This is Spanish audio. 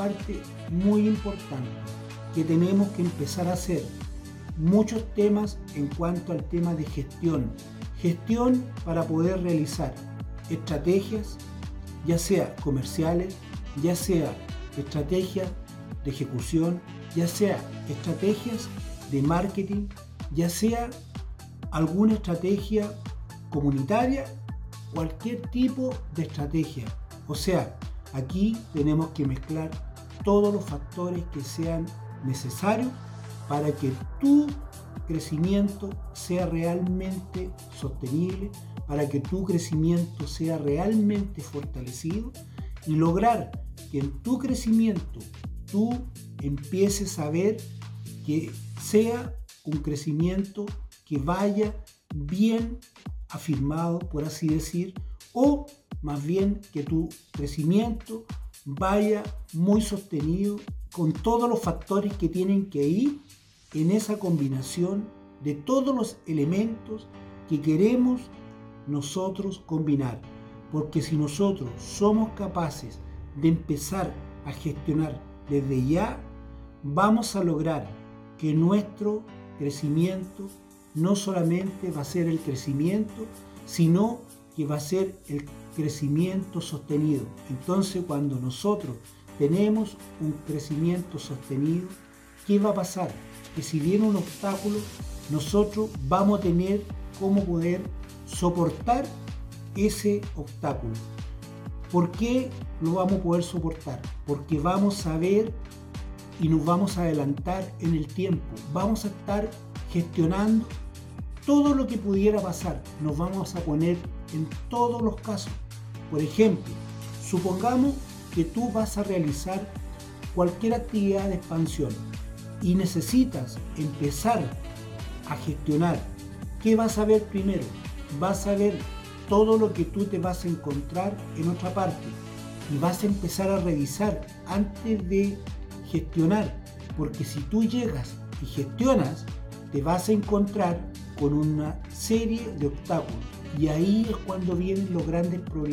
parte muy importante que tenemos que empezar a hacer muchos temas en cuanto al tema de gestión. Gestión para poder realizar estrategias, ya sea comerciales, ya sea estrategias de ejecución, ya sea estrategias de marketing, ya sea alguna estrategia comunitaria, cualquier tipo de estrategia. O sea, aquí tenemos que mezclar todos los factores que sean necesarios para que tu crecimiento sea realmente sostenible, para que tu crecimiento sea realmente fortalecido y lograr que en tu crecimiento tú empieces a ver que sea un crecimiento que vaya bien afirmado, por así decir, o más bien que tu crecimiento vaya muy sostenido con todos los factores que tienen que ir en esa combinación de todos los elementos que queremos nosotros combinar. Porque si nosotros somos capaces de empezar a gestionar desde ya, vamos a lograr que nuestro crecimiento no solamente va a ser el crecimiento, sino que va a ser el crecimiento sostenido. Entonces cuando nosotros tenemos un crecimiento sostenido, ¿qué va a pasar? Que si viene un obstáculo, nosotros vamos a tener cómo poder soportar ese obstáculo. ¿Por qué lo vamos a poder soportar? Porque vamos a ver y nos vamos a adelantar en el tiempo. Vamos a estar gestionando todo lo que pudiera pasar. Nos vamos a poner en todos los casos. Por ejemplo, supongamos que tú vas a realizar cualquier actividad de expansión y necesitas empezar a gestionar. ¿Qué vas a ver primero? Vas a ver todo lo que tú te vas a encontrar en otra parte y vas a empezar a revisar antes de gestionar, porque si tú llegas y gestionas, te vas a encontrar con una serie de obstáculos y ahí es cuando vienen los grandes problemas.